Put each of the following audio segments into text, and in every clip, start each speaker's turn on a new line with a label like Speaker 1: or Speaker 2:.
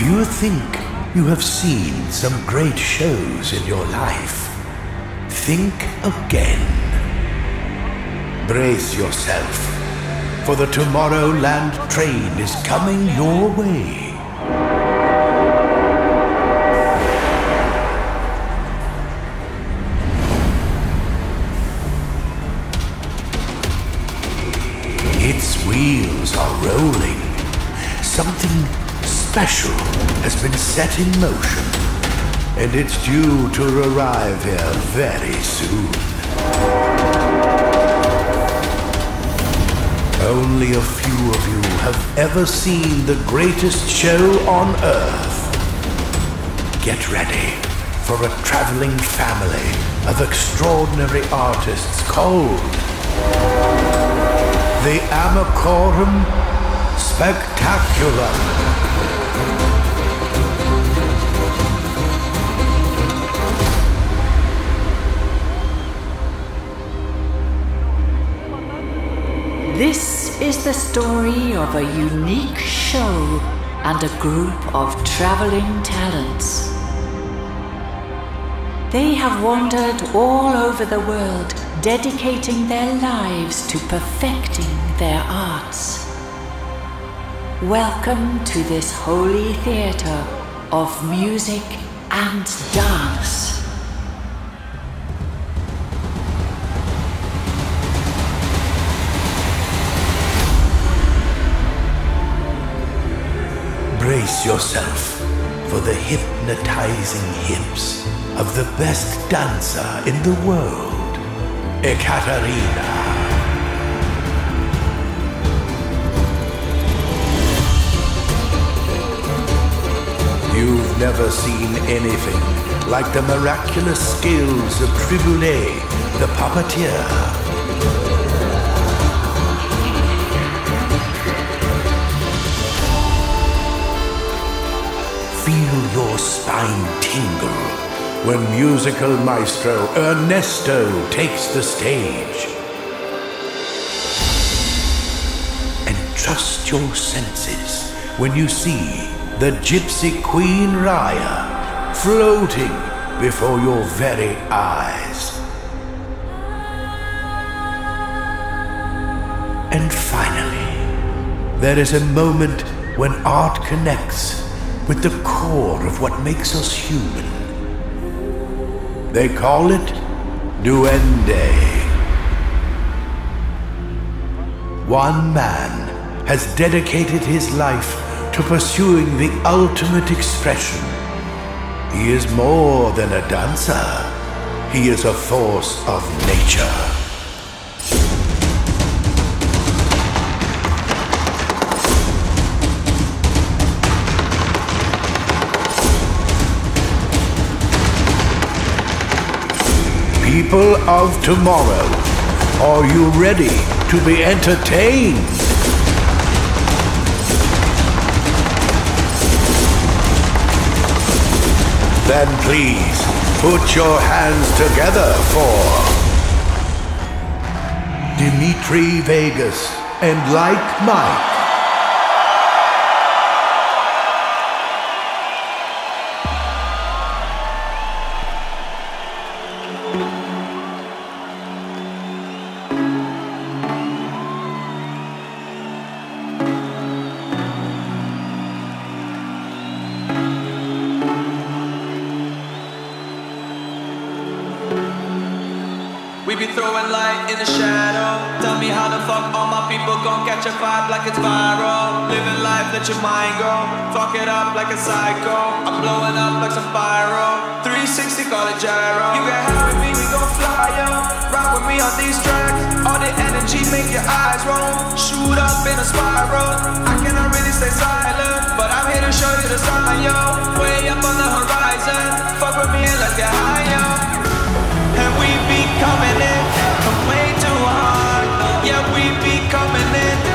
Speaker 1: If you think you have seen some great shows in your life, think again. Brace yourself, for the Tomorrowland train is coming your way. Its wheels are rolling. Something special has been set in motion, and it's due to arrive here very soon. Only a few of you have ever seen the greatest show on earth. Get ready for a traveling family of extraordinary artists called the Amacorum Spectacular.
Speaker 2: This is the story of a unique show and a group of traveling talents. They have wandered all over the world, dedicating their lives to perfecting their arts. Welcome to this holy theater of music and dance.
Speaker 1: Brace yourself for the hypnotizing hips of the best dancer in the world, Ekaterina. Never seen anything like the miraculous skills of Triboulet, the puppeteer. Feel your spine tingle when musical maestro Ernesto takes the stage. And trust your senses when you see the Gypsy Queen Raya floating before your very eyes. And finally, there is a moment when art connects with the core of what makes us human. They call it Duende. One man has dedicated his life to pursuing the ultimate expression. He is more than a dancer, he is a force of nature. People of tomorrow, are you ready to be entertained? Then please put your hands together for Dimitri Vegas and Like Mike.
Speaker 3: A vibe like it's viral. Living life, let your mind go. Fuck it up like a psycho. I'm blowing up like some pyro. 360, call it gyro. You can have with me, we gon' fly, yo. Rock with me on these tracks. All the energy make your eyes roll. Shoot up in a spiral. I cannot really stay silent, but I'm here to show you the sign, yo. Way up on the horizon. Fuck with me and let's get high, yo. And we be coming in way too hard. Yeah, we be coming in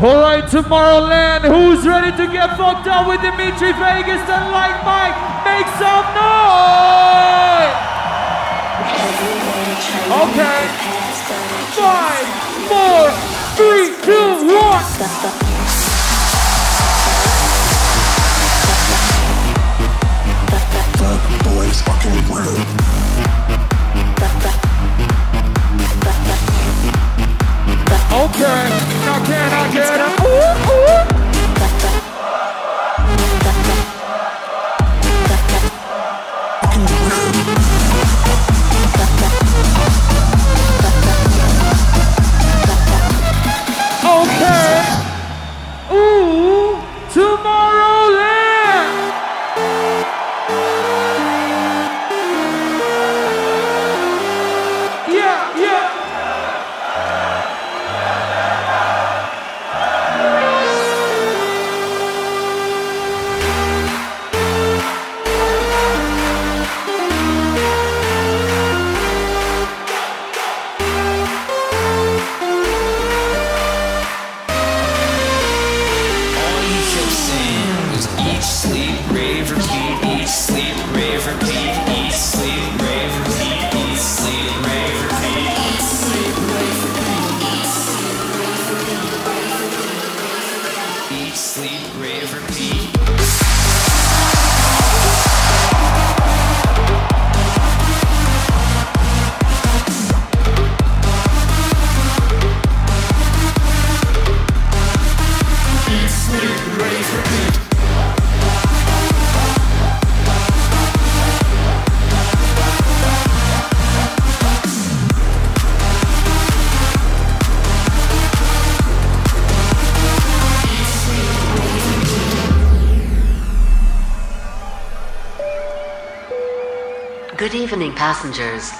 Speaker 4: Alright, Tomorrowland, who's ready to get fucked up with Dimitri Vegas and like Mike? Make some noise! Okay. Five, four, three, two, one.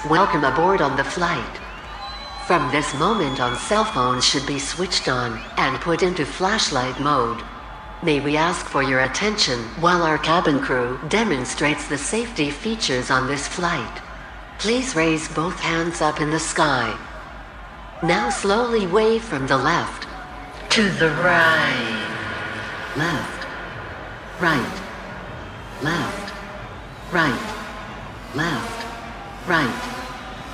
Speaker 5: Welcome aboard on the flight. From this moment on, cell phones should be switched on and put into flashlight mode. May we ask for your attention while our cabin crew demonstrates the safety features on this flight. Please raise both hands up in the sky. Now slowly wave from the left to the right. Left. Right. Left. Right left, right,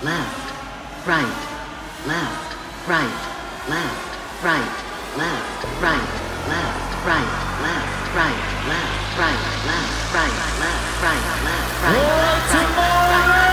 Speaker 5: left, right, left, right, left, right, left, right, left, right, left, right, left, right, left, right, left, right, left, right, left, right,
Speaker 4: Tomorrowland, let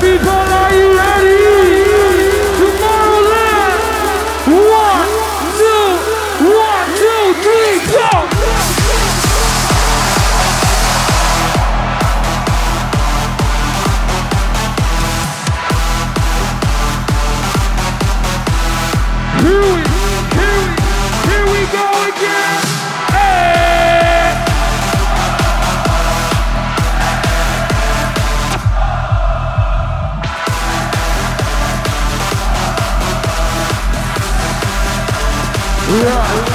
Speaker 4: People, are you ready? Yeah.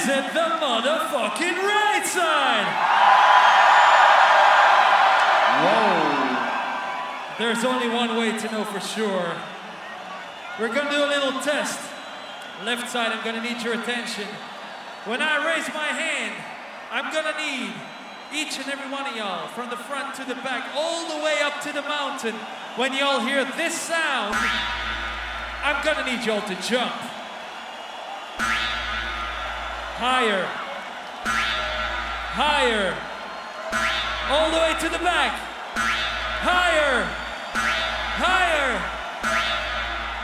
Speaker 6: Is it the motherfucking right side? Whoa. There's only one way to know for sure. We're gonna do a little test. Left side, I'm gonna need your attention. When I raise my hand, I'm gonna need each and every one of y'all, from the front to the back, all the way up to the mountain. When y'all hear this sound, I'm gonna need y'all to jump. Higher. Higher. All the way to the back. Higher. Higher.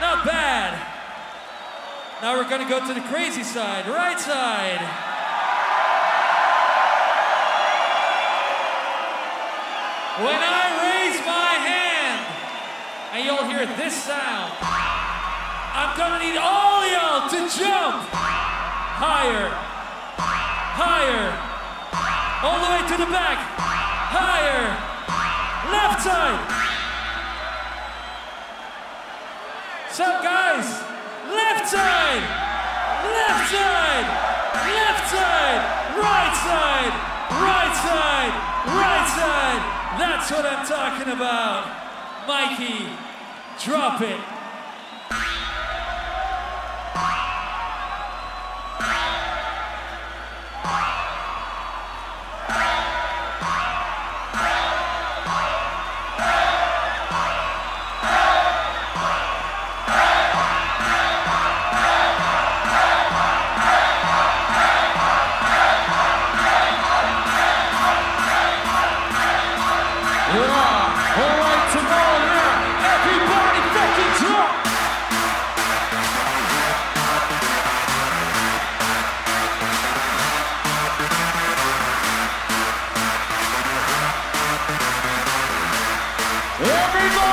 Speaker 6: Not bad. Now we're gonna go to the crazy side, right side. When I raise my hand and you'll hear this sound, I'm gonna need all y'all to jump higher, higher, all the way to the back, higher, left side. So guys, left side, left side, left side, right side, right side, right side. That's what I'm talking about. Mikey, drop it. Everybody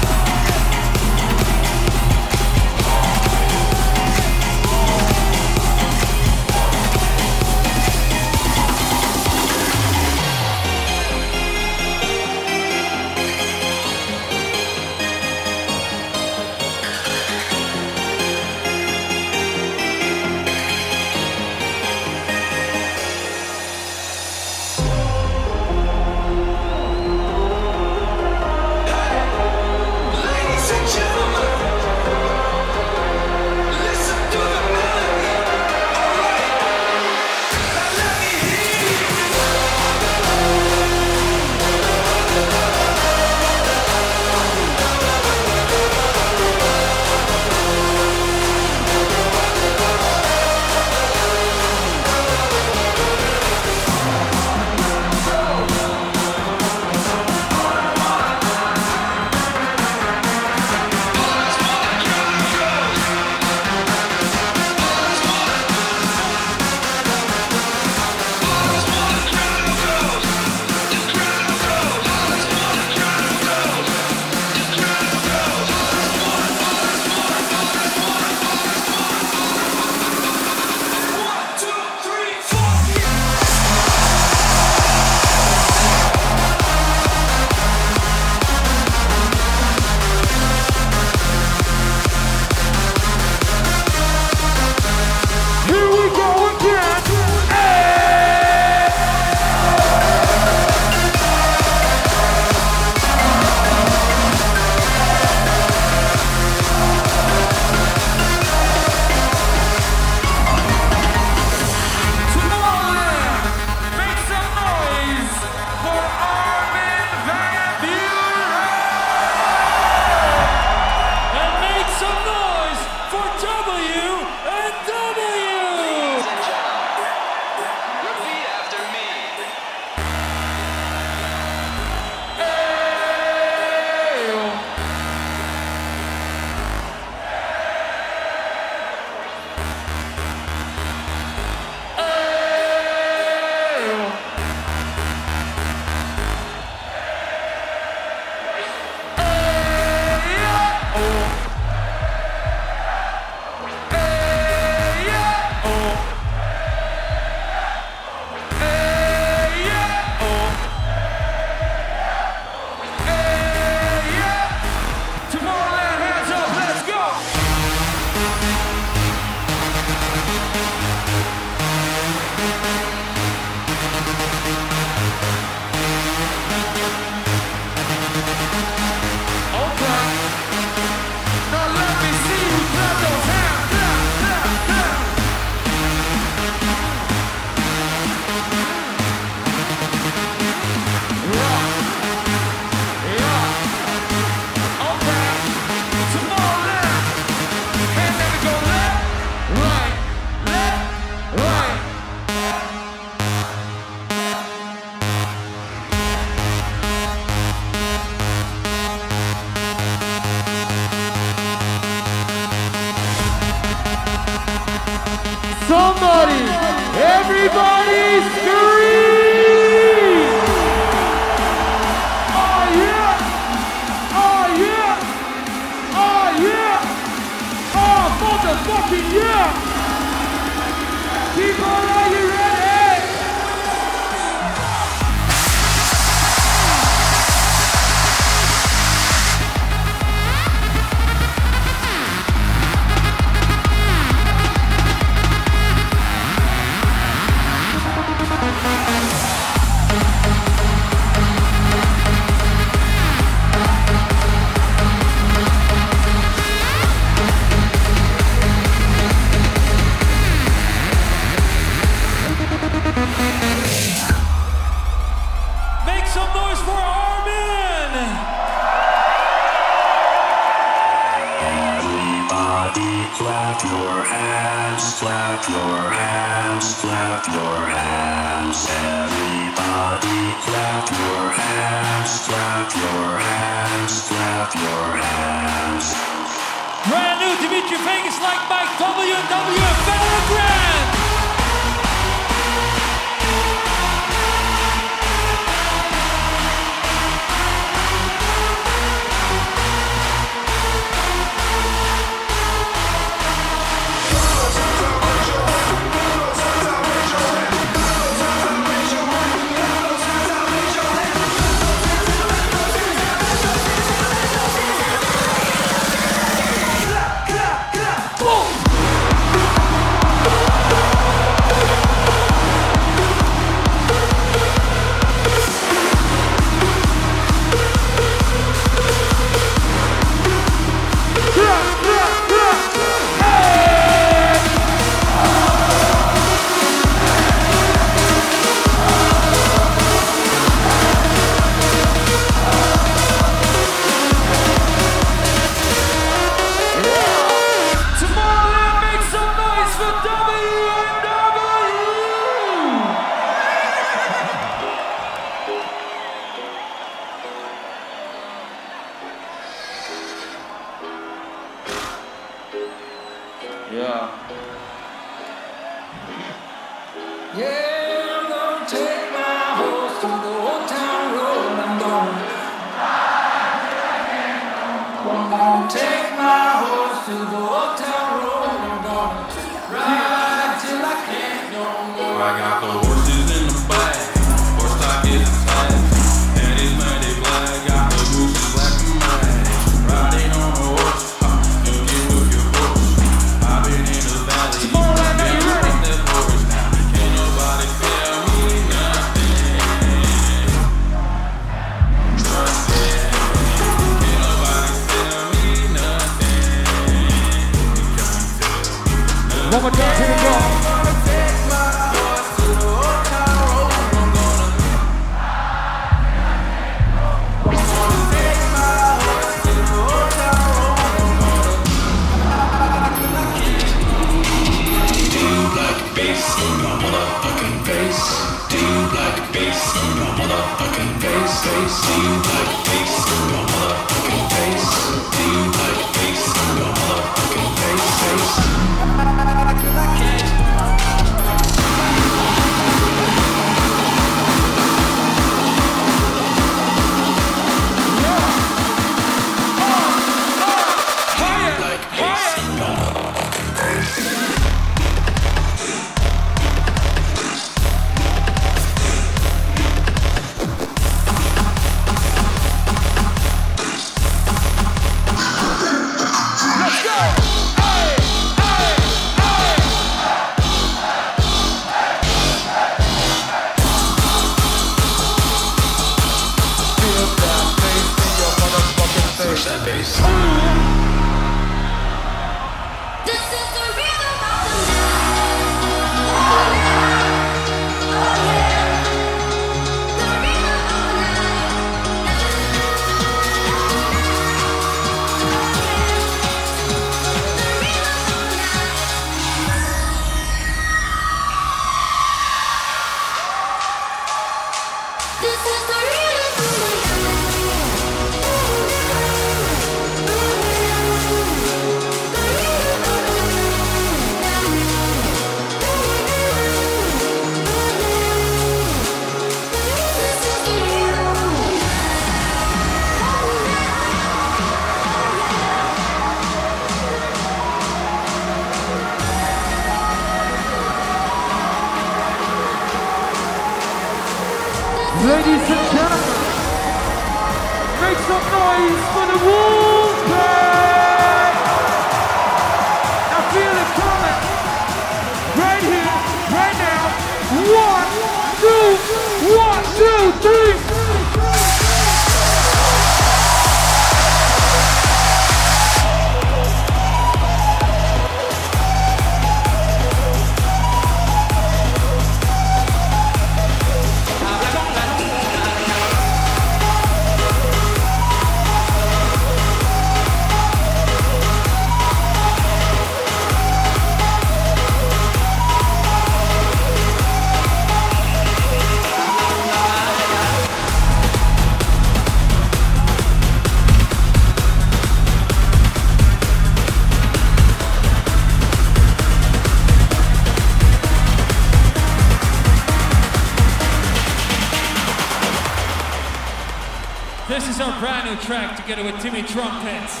Speaker 7: with
Speaker 4: Timmy Trumpets.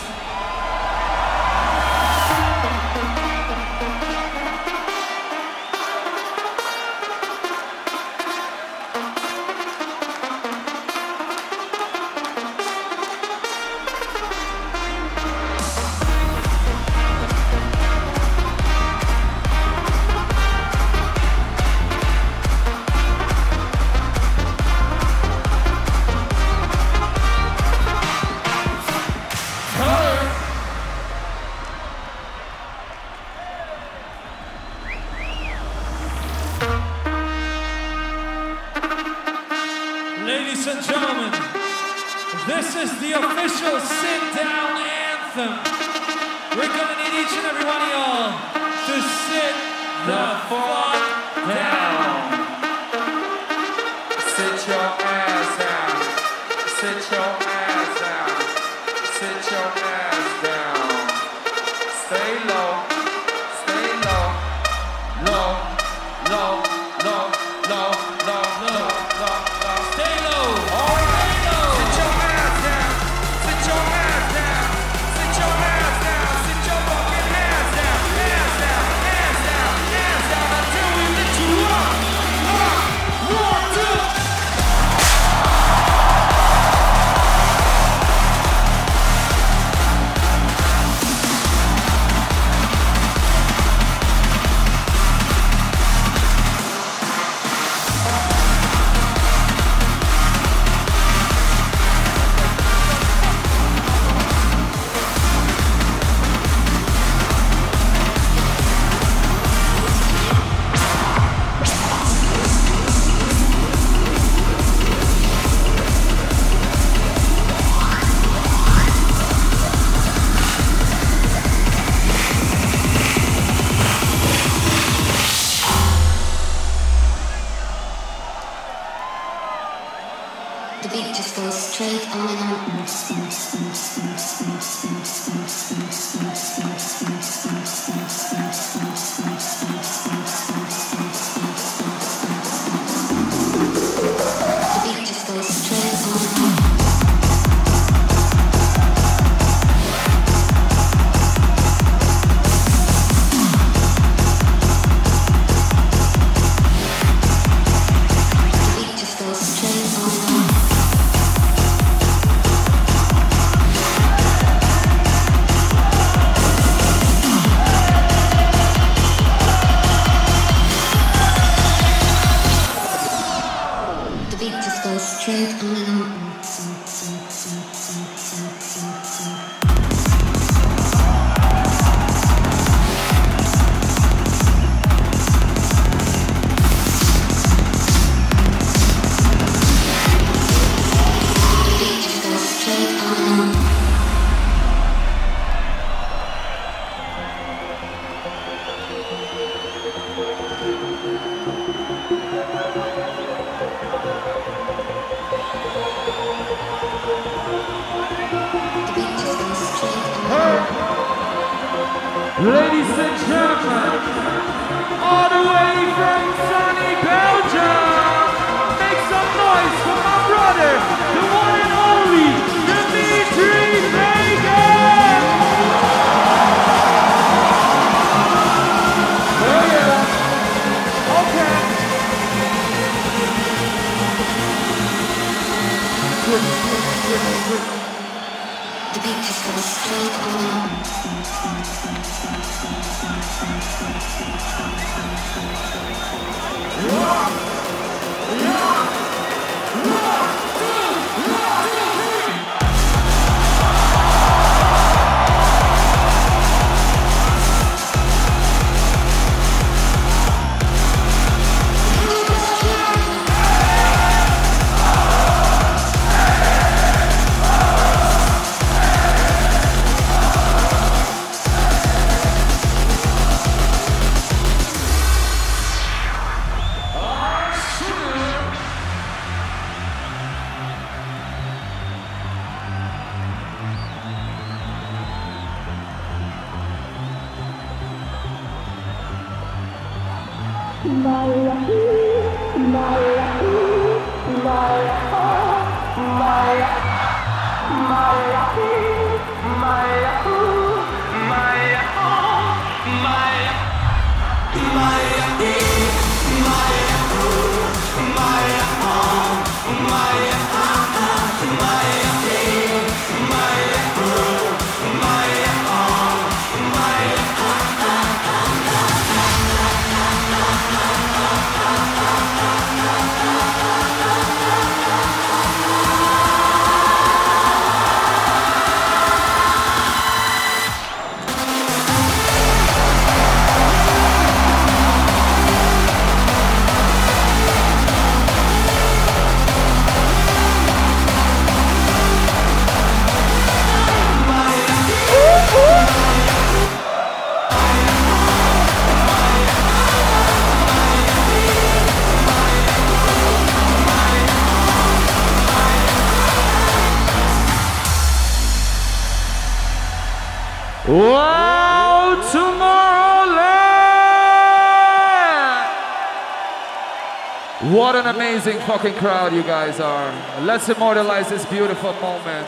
Speaker 4: What an amazing fucking crowd you guys are. Let's immortalize this beautiful moment.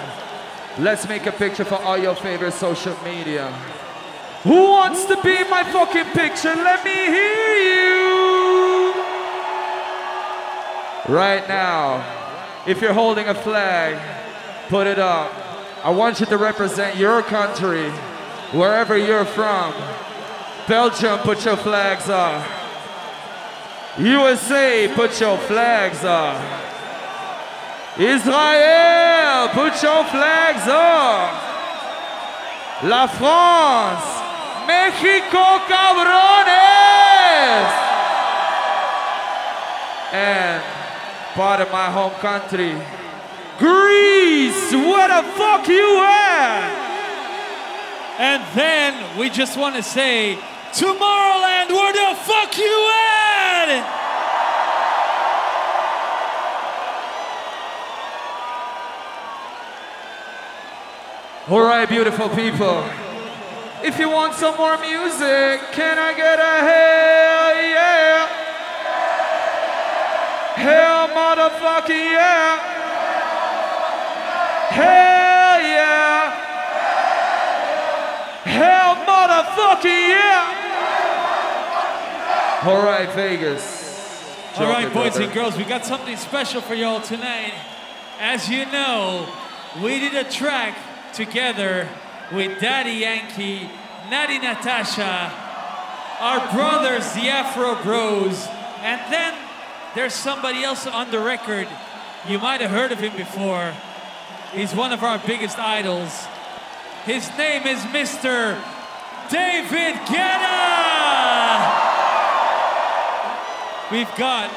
Speaker 4: Let's make a picture for all your favorite social media. Who wants to be my fucking picture? Let me hear you. Right now, if you're holding a flag, put it up. I want you to represent your country, wherever you're from. Belgium, put your flags up. USA, put your flags up. Israel, put your flags up. La France, Mexico, cabrones. And part of my home country, Greece, where the fuck you at?
Speaker 6: And then we just want to say, Tomorrowland, where the fuck you at?
Speaker 4: All right, beautiful people. If you want some more music, can I get a hell yeah? Hell motherfucking yeah! Hell yeah! Hell motherfucking yeah! All right, Vegas.
Speaker 6: All right, boys
Speaker 4: brother.
Speaker 6: and girls, we got something special for y'all tonight. As you know, we did a track together with Daddy Yankee, Natti Natasha, our brothers, the Afro Bros, and then there's somebody else on the record. You might have heard of him before. He's one of our biggest idols. His name is Mr. David Guetta! We've got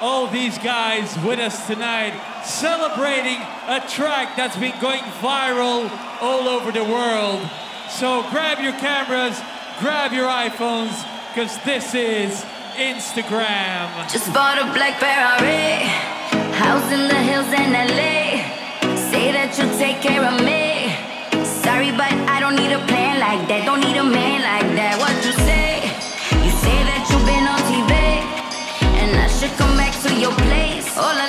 Speaker 6: all these guys with us tonight celebrating a track that's been going viral all over the world. So grab your cameras, grab your iPhones, because this is Instagram.
Speaker 8: Just bought a black Ferrari, house in the hills in LA. Say that you'll take care of me. Sorry, but I don't need a plan like that. Don't need a man like that. To your place. Hola,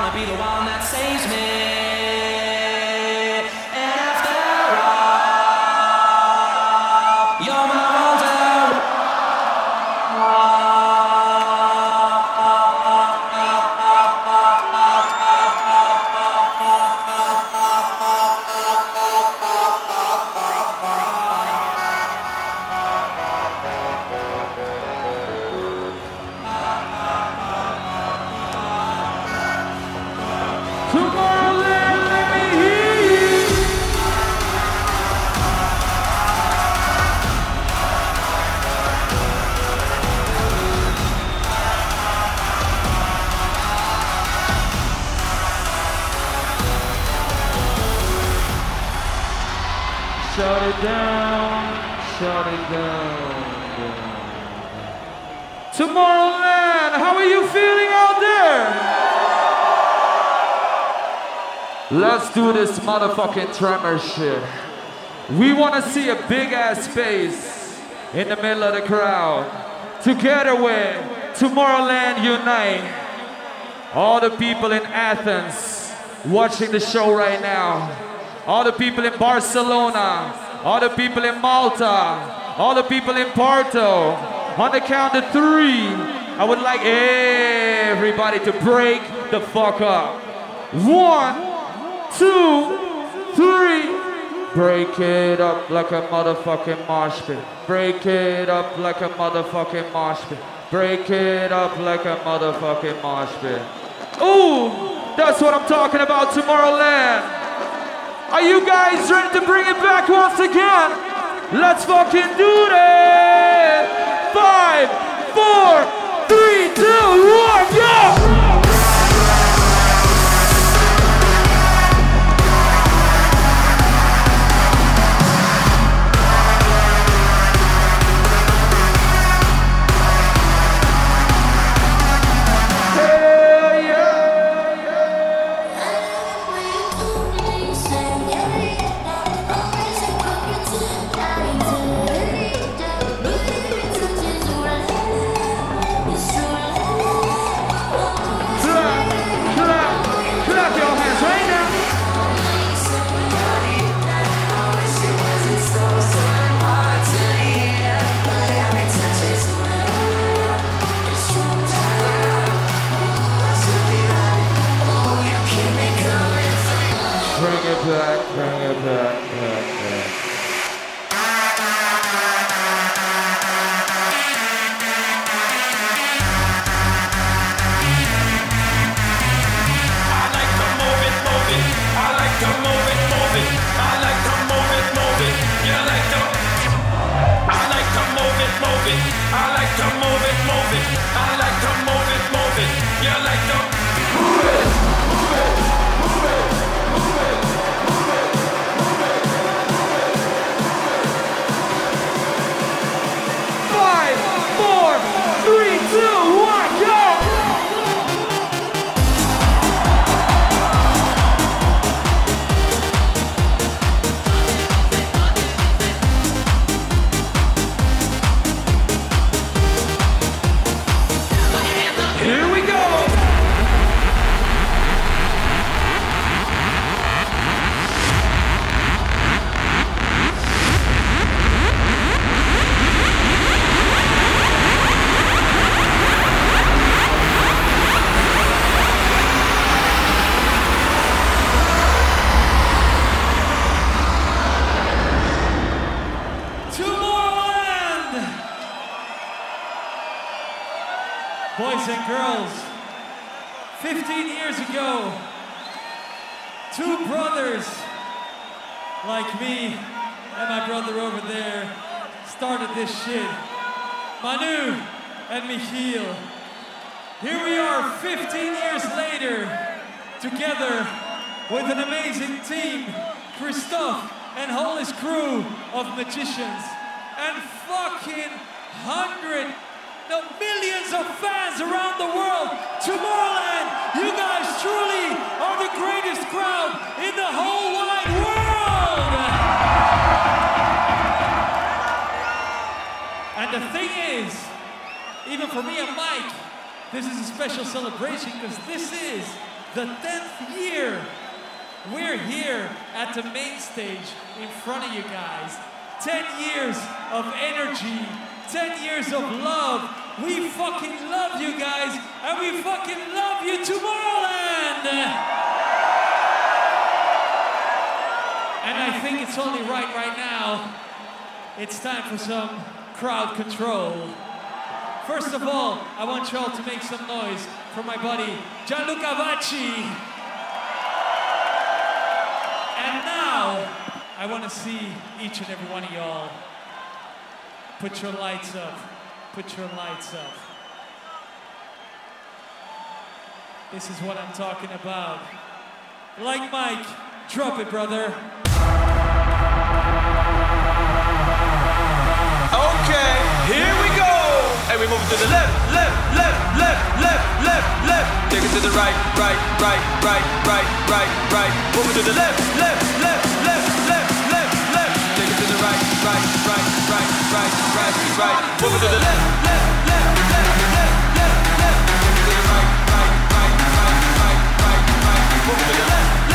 Speaker 3: wanna be the one that saves me.
Speaker 4: Let's do this motherfucking tremor shit. We wanna see a big ass space in the middle of the crowd. Together with Tomorrowland Unite. All the people in Athens watching the show right now. All the people in Barcelona. All the people in Malta. All the people in Porto. On the count of three, I would like everybody to break the fuck up. One, two, three. Break it up like a motherfucking mosh pit. Break it up like a motherfucking mosh pit. Break it up like a motherfucking mosh pit. Ooh, that's what I'm talking about, Tomorrowland. Are you guys ready to bring it back once again? Let's fucking do this. Five, four, three, two, one, go!
Speaker 6: boys and girls, 15 years ago, two brothers like me and my brother over there started this shit. Manu and Michiel. Here we are 15 years later, together with an amazing team, Christoph and whole his crew of magicians, and fucking 100 the millions of fans around the world. Tomorrowland, you guys truly are the greatest crowd in the whole wide world. And the thing is, even for me and Mike, this is a special celebration because this is the 10th year we're here at the main stage in front of you guys. 10 years of energy, 10 years of love, we fucking love you guys, and we fucking love you, Tomorrowland! And I think it's only right right now. It's time for some crowd control. First of all, I want y'all to make some noise for my buddy Gianluca Vacchi. And now, I want to see each and every one of y'all put your lights up. Put your lights up. This is what I'm talking about. Like Mike, drop it, brother.
Speaker 3: Okay, here we go. And we move to the left, left, left, left, left, left, left. Take it to the right, right, right, right, right, right, right. Move to the left, left, left, left, left, right, right, right, right, right, right, it to the left, left, left, left, left, left, right, right, right, right, right, right, right. To the left,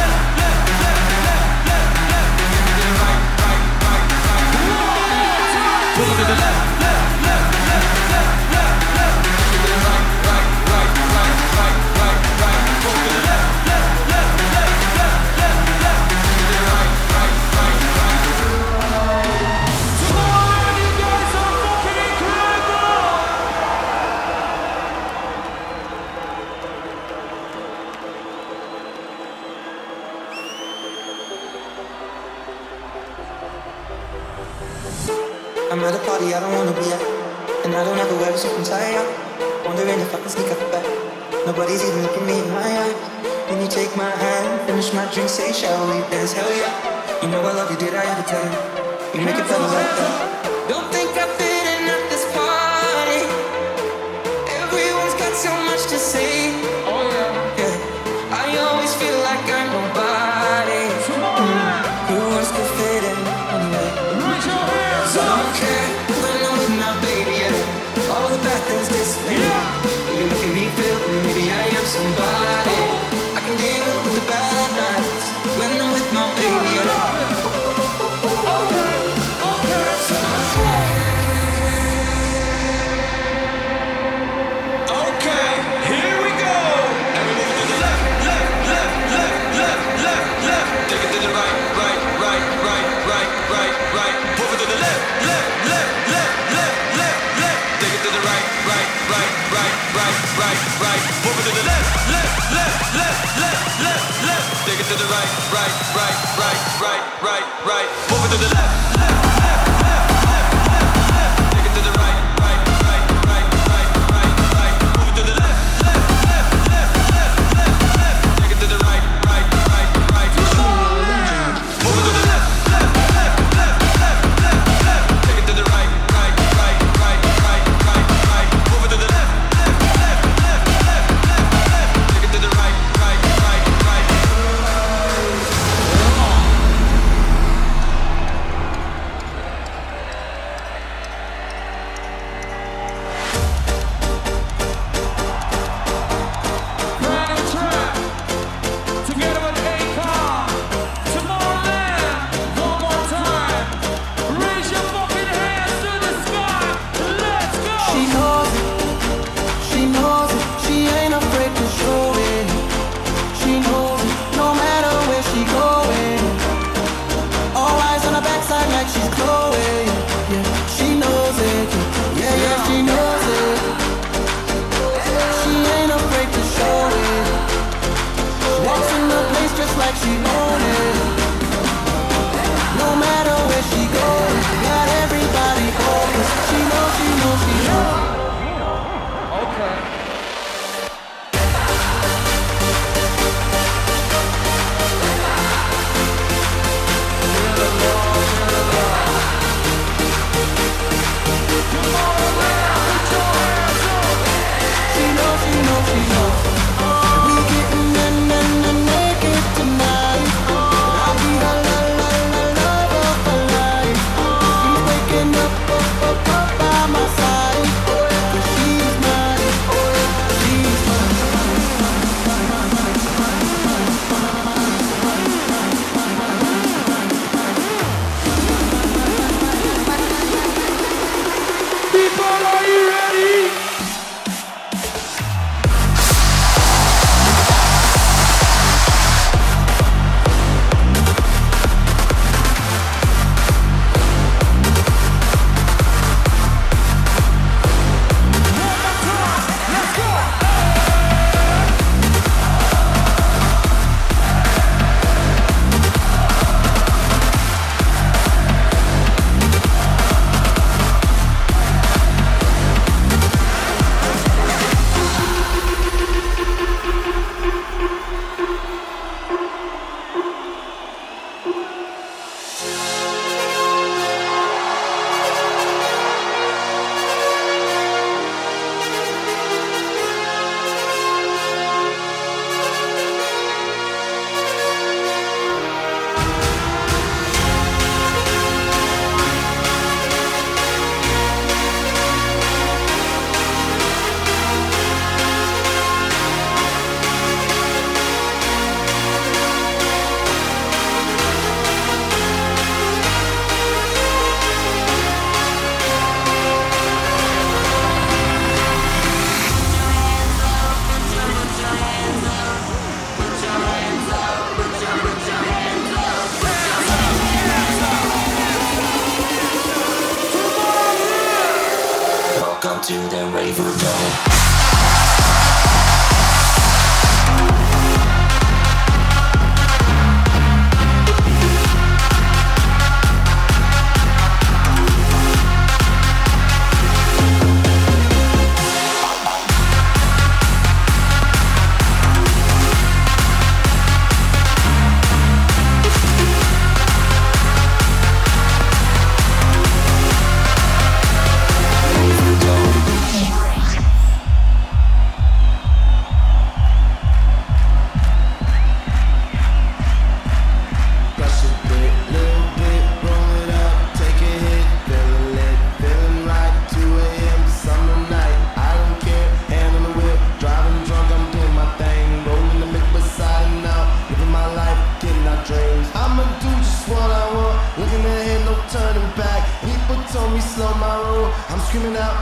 Speaker 9: screaming out,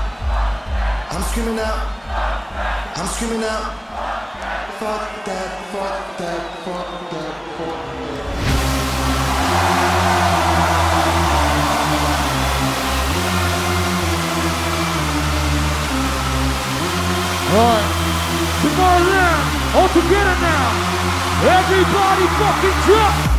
Speaker 9: I'm screaming out, I'm screaming out. Fuck that, fuck that, fuck that, fuck that.
Speaker 4: Alright. Tomorrowland, all together now. Everybody fucking drop.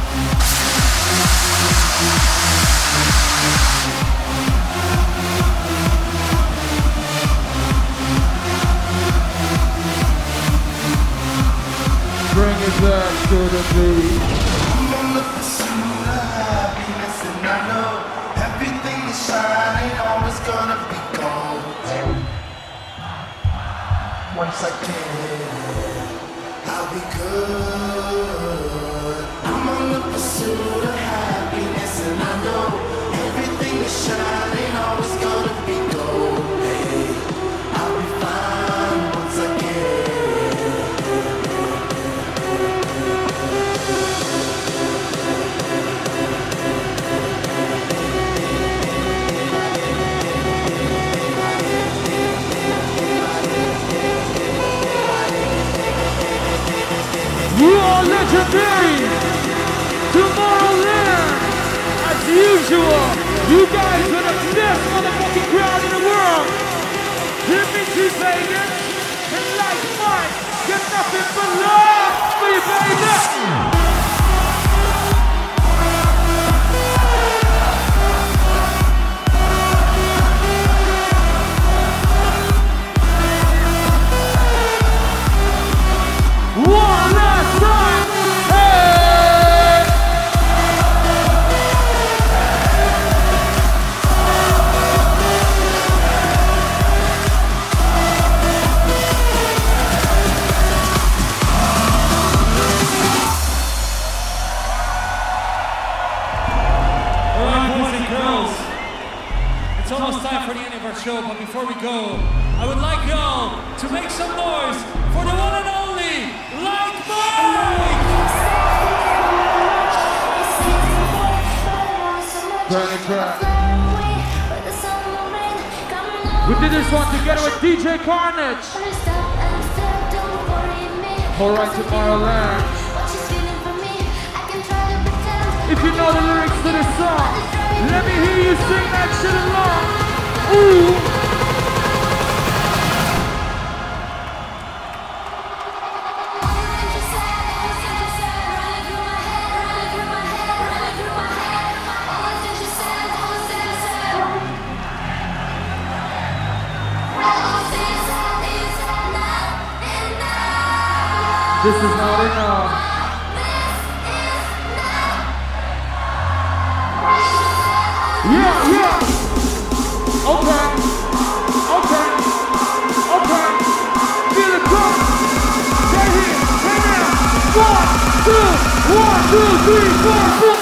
Speaker 4: Bring it back to the beat.
Speaker 9: I'm on the pursuit of happiness, and I know everything is shining, always gonna be gold. Once I can, I'll be good. I'm on the pursuit of happiness, and I know everything is shining, always
Speaker 4: are legendary! Tomorrowland! As usual, you guys are the best motherfucking crowd in the world! Dimitri Vegas and Like Mike get nothing but love for you, baby!
Speaker 6: Show, but before we go, I would like y'all to make some noise for the one and only Like Mike!
Speaker 4: Burning track. We did this one together with DJ Carnage. Alright, Tomorrowland. If you know the lyrics to this song, let me hear you sing that shit along. This is not enough. Four, four.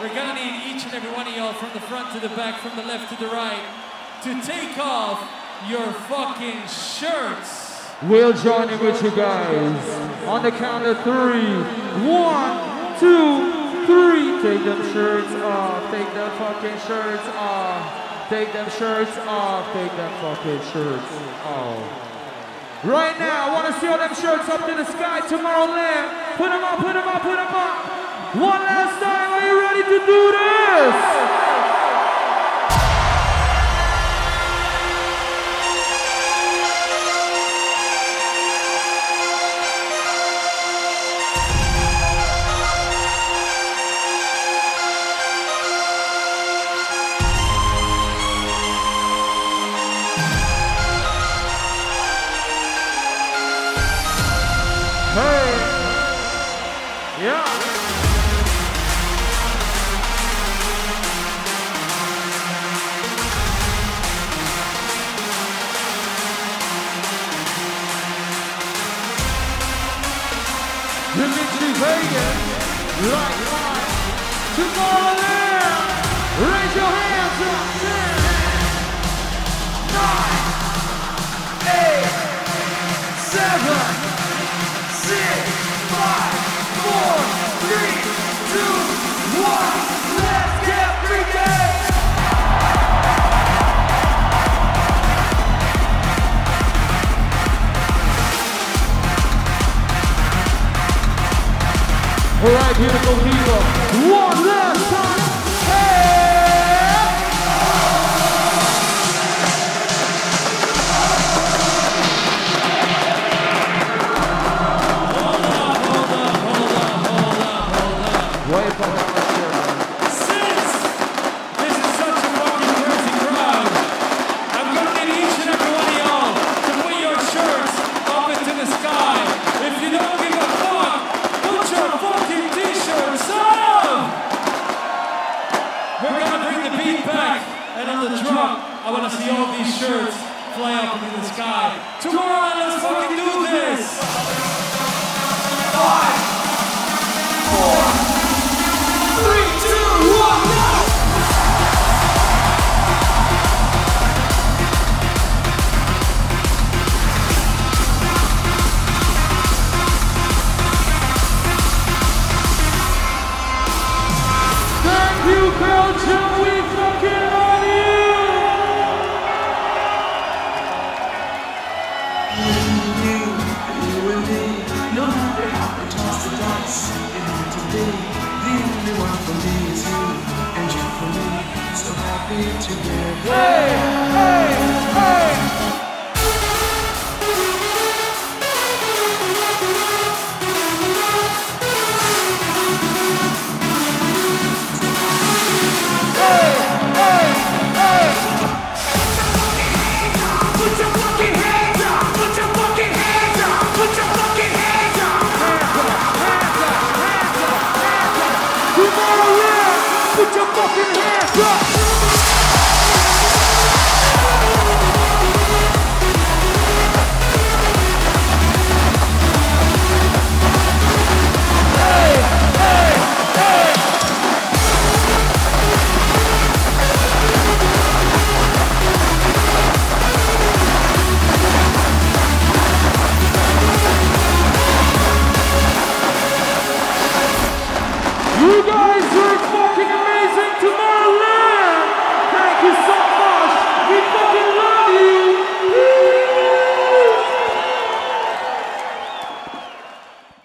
Speaker 6: We're gonna need each and every one of y'all from the front to the back, from the left to the right, to take off your fucking shirts.
Speaker 4: We'll join in with you guys on the count of three. One, two, three. Take them shirts off. Take them fucking shirts off. Take them shirts off. Take them fucking shirts off. Right now, I want to see all them shirts up to the sky Tomorrowland. Put them up, put them up, put them up. One last time. Are you ready to do this?